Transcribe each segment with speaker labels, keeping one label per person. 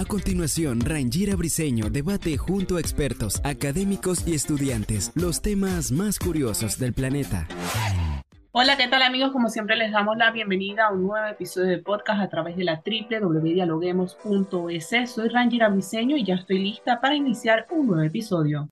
Speaker 1: A continuación, Rangira Briseño debate junto a expertos, académicos y estudiantes los temas más curiosos del planeta.
Speaker 2: Hola, ¿qué tal amigos? Como siempre les damos la bienvenida a un nuevo episodio de podcast a través de la www.dialoguemos.es. Soy Rangira Briseño y ya estoy lista para iniciar un nuevo episodio.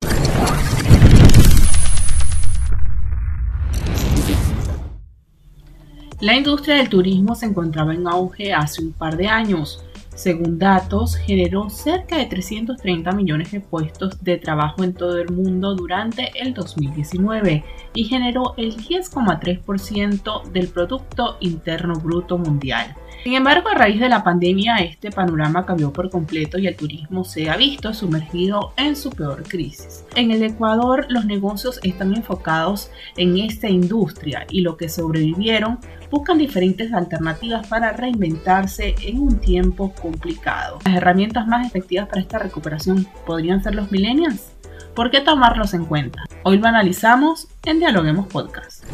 Speaker 2: La industria del turismo se encontraba en auge hace un par de años. Según datos, generó cerca de 330 millones de puestos de trabajo en todo el mundo durante el 2019 y generó el 10,3% del Producto Interno Bruto Mundial. Sin embargo, a raíz de la pandemia, este panorama cambió por completo y el turismo se ha visto sumergido en su peor crisis. En el Ecuador, los negocios están enfocados en esta industria y lo que sobrevivieron buscan diferentes alternativas para reinventarse en un tiempo complicado. Las herramientas más efectivas para esta recuperación podrían ser los millennials. ¿Por qué tomarlos en cuenta? Hoy lo analizamos en Dialoguemos Podcast.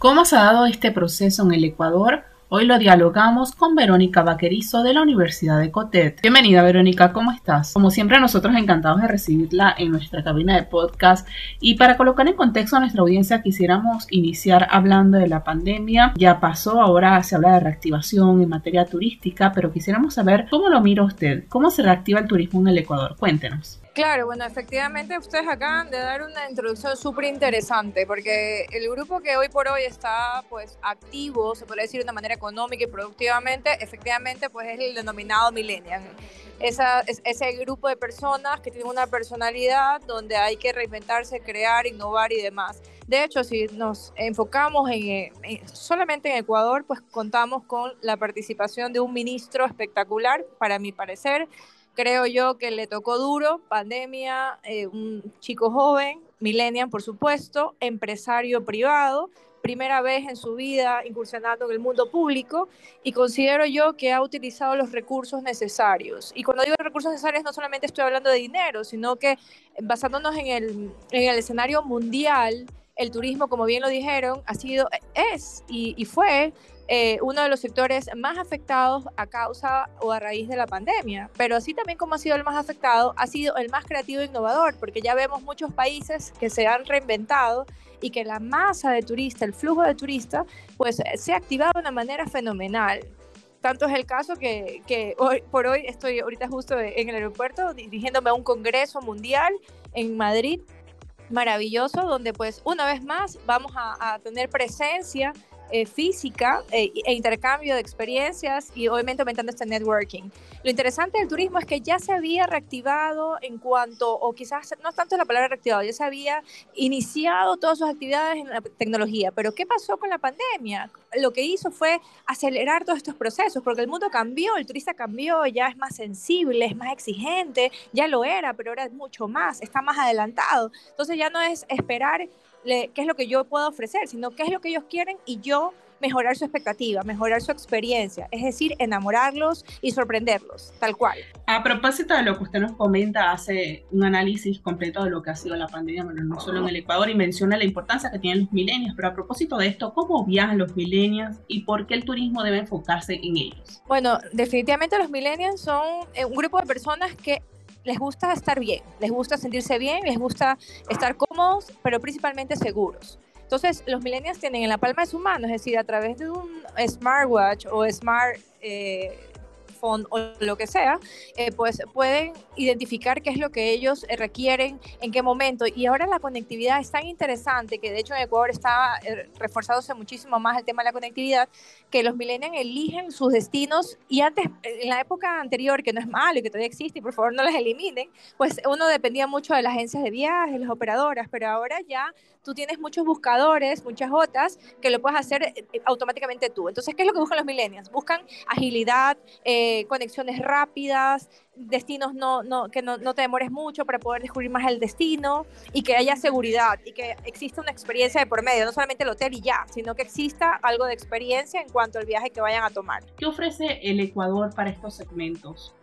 Speaker 2: ¿Cómo se ha dado este proceso en el Ecuador? Hoy lo dialogamos con Verónica Vaquerizo de la Universidad de Cotet. Bienvenida Verónica, ¿cómo estás? Como siempre nosotros encantados de recibirla en nuestra cabina de podcast y para colocar en contexto a nuestra audiencia quisiéramos iniciar hablando de la pandemia. Ya pasó, ahora se habla de reactivación en materia turística, pero quisiéramos saber cómo lo mira usted, cómo se reactiva el turismo en el Ecuador. Cuéntenos.
Speaker 3: Claro, bueno, efectivamente ustedes acaban de dar una introducción súper interesante porque el grupo que hoy por hoy está pues activo, se puede decir de una manera económica y productivamente, efectivamente pues es el denominado millennial. Esa, es, ese grupo de personas que tienen una personalidad donde hay que reinventarse, crear, innovar y demás. De hecho, si nos enfocamos en, en, solamente en Ecuador, pues contamos con la participación de un ministro espectacular, para mi parecer, creo yo que le tocó duro, pandemia, eh, un chico joven, millennial por supuesto, empresario privado, primera vez en su vida incursionando en el mundo público y considero yo que ha utilizado los recursos necesarios. Y cuando digo recursos necesarios no solamente estoy hablando de dinero, sino que basándonos en el, en el escenario mundial, el turismo, como bien lo dijeron, ha sido, es y, y fue eh, uno de los sectores más afectados a causa o a raíz de la pandemia. Pero así también como ha sido el más afectado, ha sido el más creativo e innovador, porque ya vemos muchos países que se han reinventado y que la masa de turistas, el flujo de turistas, pues se ha activado de una manera fenomenal. Tanto es el caso que, que hoy, por hoy estoy ahorita justo en el aeropuerto dirigiéndome a un congreso mundial en Madrid, maravilloso, donde pues una vez más vamos a, a tener presencia eh, física eh, e intercambio de experiencias y obviamente aumentando este networking. Lo interesante del turismo es que ya se había reactivado en cuanto, o quizás no tanto la palabra reactivado, ya se había iniciado todas sus actividades en la tecnología, pero ¿qué pasó con la pandemia? Lo que hizo fue acelerar todos estos procesos, porque el mundo cambió, el turista cambió, ya es más sensible, es más exigente, ya lo era, pero ahora es mucho más, está más adelantado. Entonces ya no es esperar qué es lo que yo puedo ofrecer, sino qué es lo que ellos quieren y yo mejorar su expectativa, mejorar su experiencia, es decir, enamorarlos y sorprenderlos, tal cual.
Speaker 2: A propósito de lo que usted nos comenta, hace un análisis completo de lo que ha sido la pandemia, bueno, no solo en el Ecuador, y menciona la importancia que tienen los milenios, pero a propósito de esto, ¿cómo viajan los milenios y por qué el turismo debe enfocarse en ellos?
Speaker 3: Bueno, definitivamente los millennials son eh, un grupo de personas que les gusta estar bien, les gusta sentirse bien, les gusta estar cómodos, pero principalmente seguros. Entonces, los millennials tienen en la palma de su mano, es decir, a través de un smartwatch o smart eh, o lo que sea, eh, pues pueden identificar qué es lo que ellos eh, requieren, en qué momento. Y ahora la conectividad es tan interesante que de hecho en Ecuador está reforzándose muchísimo más el tema de la conectividad, que los millennials eligen sus destinos y antes, en la época anterior, que no es malo y que todavía existe y por favor no las eliminen, pues uno dependía mucho de las agencias de viajes, las operadoras, pero ahora ya tú tienes muchos buscadores, muchas otras, que lo puedes hacer eh, eh, automáticamente tú. Entonces, ¿qué es lo que buscan los millennials? Buscan agilidad, eh, conexiones rápidas, destinos no, no, que no, no, te demores mucho para poder descubrir más el destino y que haya seguridad y que exista una experiencia de por medio, no solamente el hotel y ya, sino que exista algo de experiencia en cuanto al viaje que vayan a tomar.
Speaker 2: ¿Qué ofrece el Ecuador para estos segmentos?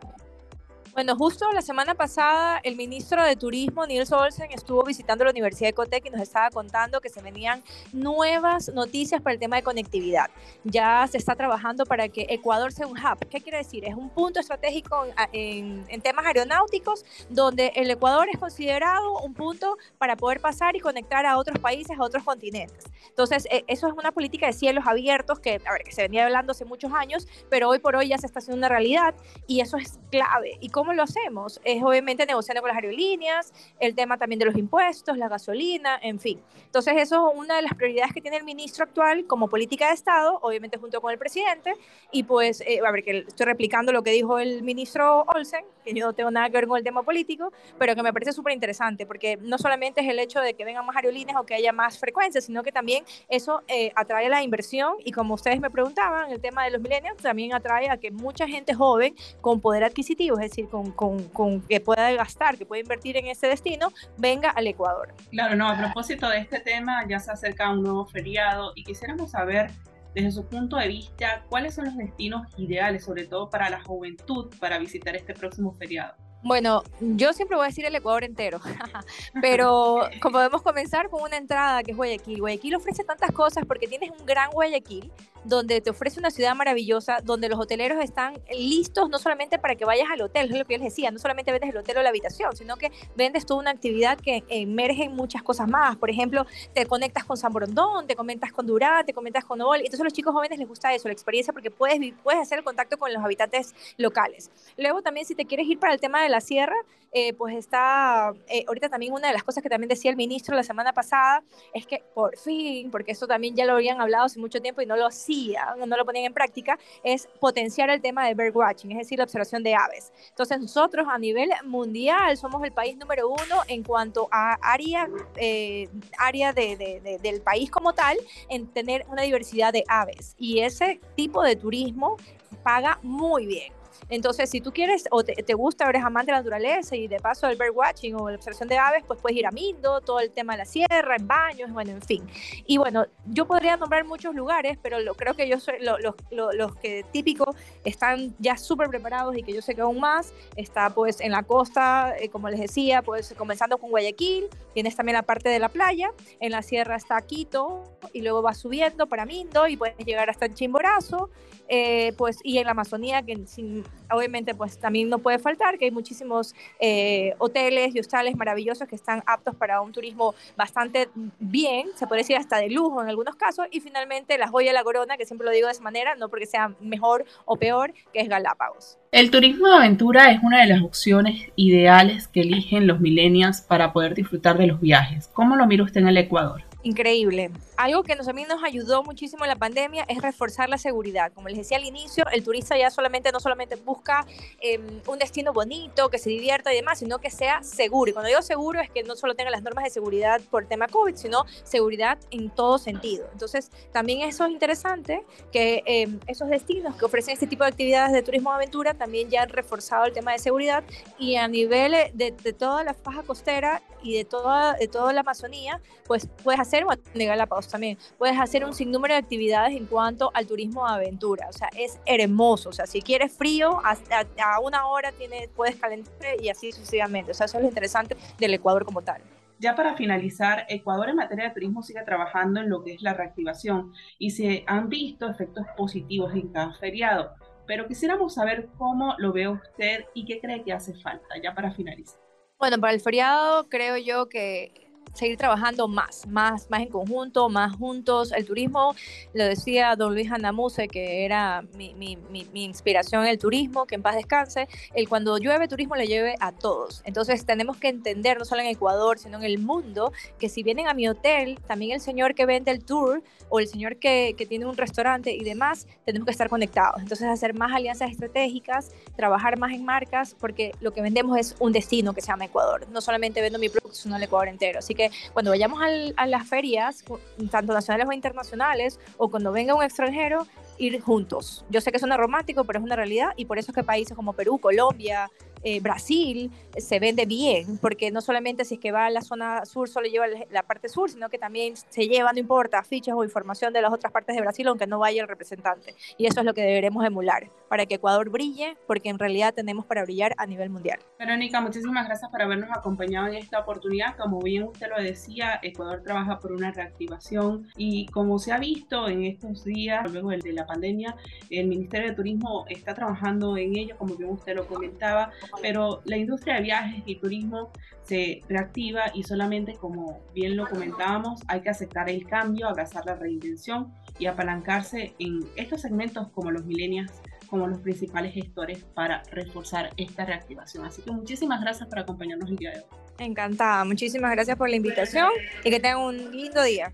Speaker 3: Bueno, justo la semana pasada el ministro de Turismo, Nils Olsen, estuvo visitando la Universidad de Ecotec y nos estaba contando que se venían nuevas noticias para el tema de conectividad. Ya se está trabajando para que Ecuador sea un hub. ¿Qué quiere decir? Es un punto estratégico en, temas aeronáuticos donde el Ecuador es considerado un punto para poder pasar y conectar a otros países, a otros continentes. Entonces, e, eso es una política de cielos abiertos que, a ver, que se venía hablando hace muchos años, pero hoy por hoy ya se está haciendo una realidad y eso es clave. ¿Y cómo ¿Cómo lo hacemos? Es obviamente negociando con las aerolíneas, el tema también de los impuestos, la gasolina, en fin. Entonces, eso es una de las prioridades que tiene el ministro actual como política de Estado, obviamente junto con el presidente. Y pues, eh, a ver, que estoy replicando lo que dijo el ministro Olsen, que yo no tengo nada que ver con el tema político, pero que me parece súper interesante, porque no solamente es el hecho de que vengan más aerolíneas o que haya más frecuencias, sino que también eso eh, atrae la inversión. Y como ustedes me preguntaban, el tema de los millennials también atrae a que mucha gente joven con poder adquisitivo, es decir, con, que pueda gastar, que pueda invertir en ese destino, venga al Ecuador.
Speaker 2: Claro, no, a propósito de este tema, ya se acerca un nuevo feriado y quisiéramos saber desde su punto de vista cuáles son los destinos ideales, sobre todo para la juventud, para visitar este próximo feriado.
Speaker 3: Bueno, yo siempre voy a decir el Ecuador entero, pero como podemos comenzar con una entrada que es Guayaquil. Guayaquil ofrece tantas cosas porque tienes un gran Guayaquil donde te ofrece una ciudad maravillosa, donde los hoteleros están listos no solamente para que vayas al hotel, es lo que yo les decía, no solamente vendes el hotel o la habitación, sino que vendes toda una actividad que emerge muchas cosas más. Por ejemplo, te conectas con San Borondón, te conectas con Durán, te conectas con Obol. Entonces a los chicos jóvenes les gusta eso, la experiencia, porque puedes, puedes hacer el contacto con los habitantes locales. Luego también si te quieres ir para el tema de la sierra, eh, pues está, eh, ahorita también una de las cosas que también decía el ministro la semana pasada es que por fin, porque esto también ya lo habían hablado hace mucho tiempo y no lo hacían, no lo ponían en práctica, es potenciar el tema de birdwatching, es decir, la observación de aves. Entonces nosotros a nivel mundial somos el país número uno en cuanto a área, eh, área de, del país como tal en tener una diversidad de aves y ese tipo de turismo paga muy bien. Entonces, si tú quieres o te, gusta, eres amante de la naturaleza y de paso el birdwatching o la observación de aves, pues puedes ir a Mindo, todo el tema de la sierra, en baños, bueno, en fin. Y bueno, yo podría nombrar muchos lugares, pero lo, creo que yo soy los que típicos están ya súper preparados y que yo sé que aún más está pues en la costa, eh, como les decía, pues comenzando con Guayaquil, tienes también la parte de la playa, en la sierra está Quito y luego vas subiendo para Mindo y puedes llegar hasta Chimborazo, eh, pues y en la Amazonía que sin obviamente pues también no puede faltar que hay muchísimos eh, hoteles y hostales maravillosos que están aptos para un turismo bastante bien, se puede decir hasta de lujo en algunos casos, y finalmente la joya de la corona, que siempre lo digo de esa manera, no porque sea mejor o peor, que es Galápagos.
Speaker 2: El turismo de aventura es una de las opciones ideales que eligen los millennials para poder disfrutar de los viajes. ¿Cómo lo mira usted en el Ecuador?
Speaker 3: Increíble. Algo que nos, a mí nos ayudó muchísimo en la pandemia es reforzar la seguridad. Como les decía al inicio, el turista ya solamente no solamente busca em, un destino bonito, que se divierta y demás, sino que sea seguro. Y cuando digo seguro es que no solo tenga las normas de seguridad por tema COVID, sino seguridad en todo sentido. Entonces, también eso es interesante, que em, esos destinos que ofrecen este tipo de actividades de turismo de aventura también ya han reforzado el tema de seguridad y a nivel de, toda la faja costera y de toda, de toda la Amazonía, pues puedes hacer, bueno, de Galápagos también, puedes hacer un sinnúmero de actividades en cuanto al turismo de aventura, o sea, es hermoso, o sea, si quieres frío, a, a, una hora tienes, puedes calentar y así sucesivamente, o sea, eso es lo interesante del Ecuador como tal.
Speaker 2: Ya para finalizar, Ecuador en materia de turismo sigue trabajando en lo que es la reactivación y se han visto efectos positivos en cada feriado, pero quisiéramos saber cómo lo ve usted y qué cree que hace falta, ya para finalizar.
Speaker 3: Bueno, para el feriado creo yo que seguir trabajando más, más, más en conjunto, más juntos. El turismo, lo decía don Luis Andamuse, que era mi, mi, mi, inspiración en el turismo, que en paz descanse, el cuando llueve turismo le lleve a todos. Entonces tenemos que entender, no solo en Ecuador, sino en el mundo, que si vienen a mi hotel, también el señor que vende el tour o el señor que, que tiene un restaurante y demás, tenemos que estar conectados. Entonces hacer más alianzas estratégicas, trabajar más en marcas, porque lo que vendemos es un destino que se llama Ecuador. No solamente vendo mi producto, sino el Ecuador entero. Así que cuando vayamos a las ferias, tanto nacionales o internacionales, o cuando venga un extranjero, ir juntos. Yo sé que suena romántico, pero es una realidad y por eso es que países como Perú, Colombia, eh, Brasil se vende bien, porque no solamente si es que va a la zona sur solo lleva la parte sur, sino que también se lleva, no importa, fichas o información de las otras partes de Brasil, aunque no vaya el representante. Y eso es lo que deberemos emular, para que Ecuador brille, porque en realidad tenemos para brillar a nivel mundial.
Speaker 2: Verónica, muchísimas gracias por habernos acompañado en esta oportunidad. Como bien usted lo decía, Ecuador trabaja por una reactivación y como se ha visto en estos días, luego de la pandemia, el Ministerio de Turismo está trabajando en ello, como bien usted lo comentaba, pero la industria de viajes y turismo se reactiva y solamente, como bien lo comentábamos, hay que aceptar el cambio, abrazar la reinvención y apalancarse en estos segmentos como los millennials como los principales gestores para reforzar esta reactivación. Así que muchísimas gracias por acompañarnos el día de hoy.
Speaker 3: Encantada, muchísimas gracias por la invitación y que tengan un lindo día.